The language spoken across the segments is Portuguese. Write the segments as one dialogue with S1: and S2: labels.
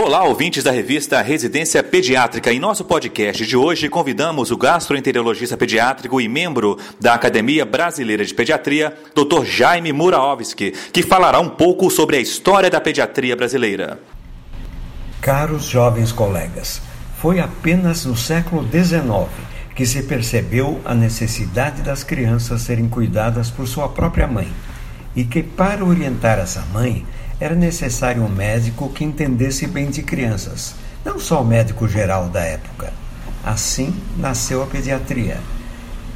S1: Olá, ouvintes da revista Residência Pediátrica. Em nosso podcast de hoje, convidamos o gastroenterologista pediátrico e membro da Academia Brasileira de Pediatria, Dr. Jaime Muraovski, que falará um pouco sobre a história da pediatria brasileira.
S2: Caros jovens colegas, foi apenas no século XIX que se percebeu a necessidade das crianças serem cuidadas por sua própria mãe e que, para orientar essa mãe, era necessário um médico que entendesse bem de crianças, não só o médico geral da época. Assim nasceu a pediatria.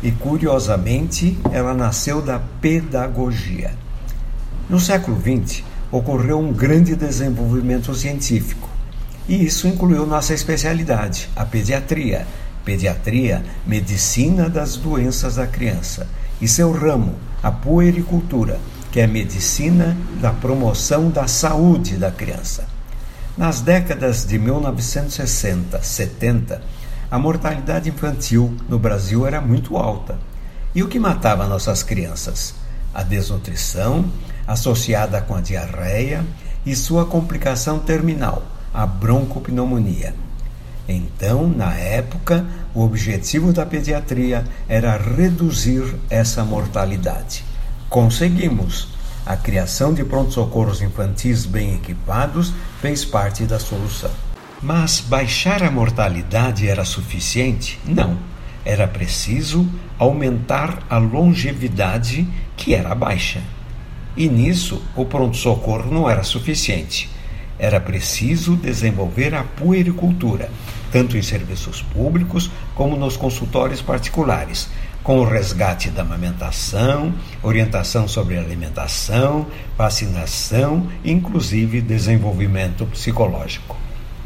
S2: E curiosamente, ela nasceu da pedagogia. No século XX, ocorreu um grande desenvolvimento científico. E isso incluiu nossa especialidade, a pediatria. Pediatria, medicina das doenças da criança. E seu ramo, a puericultura, que é a medicina da promoção da saúde da criança. Nas décadas de 1960, 70, a mortalidade infantil no Brasil era muito alta. E o que matava nossas crianças? A desnutrição, associada com a diarreia, e sua complicação terminal, a broncopneumonia. Então, na época, o objetivo da pediatria era reduzir essa mortalidade. Conseguimos. A criação de pronto-socorros infantis bem equipados fez parte da solução. Mas baixar a mortalidade era suficiente? Não. Era preciso aumentar a longevidade, que era baixa. E nisso, o pronto-socorro não era suficiente. Era preciso desenvolver a puericultura, tanto em serviços públicos como nos consultórios particulares, com o resgate da amamentação, orientação sobre alimentação, vacinação, inclusive desenvolvimento psicológico.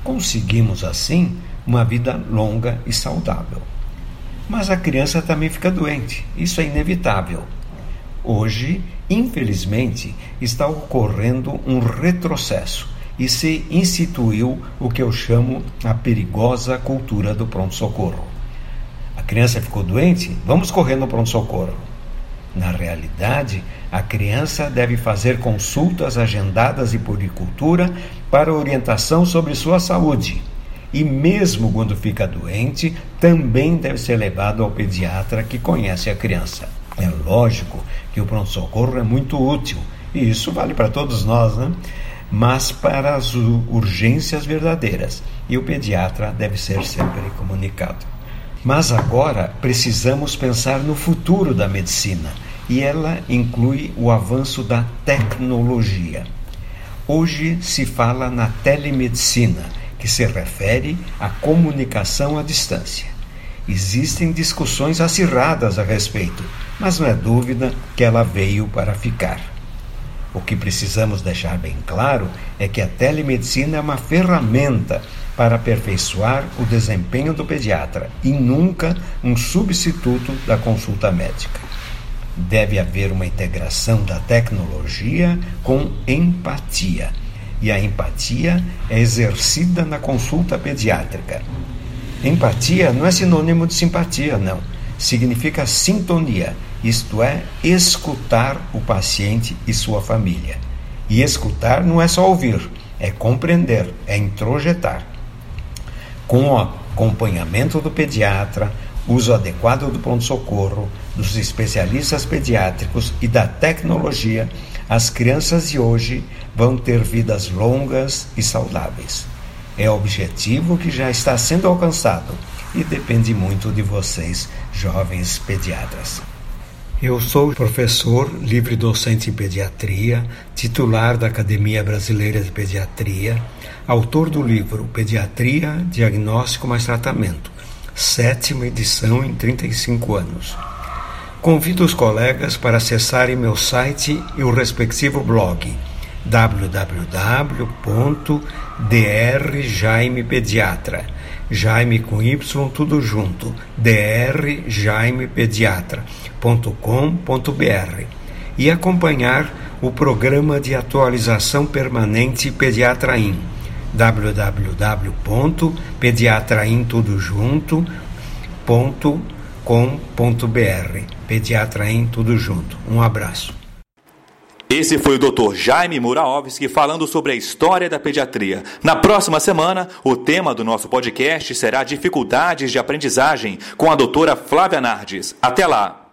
S2: Conseguimos, assim, uma vida longa e saudável. Mas a criança também fica doente, isso é inevitável. Hoje, infelizmente, está ocorrendo um retrocesso e se instituiu o que eu chamo a perigosa cultura do pronto-socorro criança ficou doente, vamos correr no pronto-socorro. Na realidade, a criança deve fazer consultas agendadas de puricultura para orientação sobre sua saúde. E mesmo quando fica doente, também deve ser levado ao pediatra que conhece a criança. É lógico que o pronto-socorro é muito útil, e isso vale para todos nós, né? Mas para as urgências verdadeiras, e o pediatra deve ser sempre comunicado. Mas agora precisamos pensar no futuro da medicina e ela inclui o avanço da tecnologia. Hoje se fala na telemedicina, que se refere à comunicação à distância. Existem discussões acirradas a respeito, mas não é dúvida que ela veio para ficar. O que precisamos deixar bem claro é que a telemedicina é uma ferramenta para aperfeiçoar o desempenho do pediatra e nunca um substituto da consulta médica. Deve haver uma integração da tecnologia com empatia. E a empatia é exercida na consulta pediátrica. Empatia não é sinônimo de simpatia, não. Significa sintonia, isto é, escutar o paciente e sua família. E escutar não é só ouvir, é compreender, é introjetar com acompanhamento do pediatra, uso adequado do pronto-socorro, dos especialistas pediátricos e da tecnologia, as crianças de hoje vão ter vidas longas e saudáveis. É objetivo que já está sendo alcançado e depende muito de vocês, jovens pediatras. Eu sou professor livre docente em pediatria, titular da Academia Brasileira de Pediatria, autor do livro Pediatria, Diagnóstico mais Tratamento, sétima edição em 35 anos. Convido os colegas para acessarem meu site e o respectivo blog www.drjaimepediatra Jaime com Y, tudo junto, drjaimepediatra.com.br e acompanhar o programa de atualização permanente Pediatraim www.pediatraim tudo junto.com.br Pediatraim tudo junto. Um abraço.
S1: Esse foi o Dr. Jaime Muraovski falando sobre a história da pediatria. Na próxima semana, o tema do nosso podcast será dificuldades de aprendizagem com a doutora Flávia Nardes. Até lá!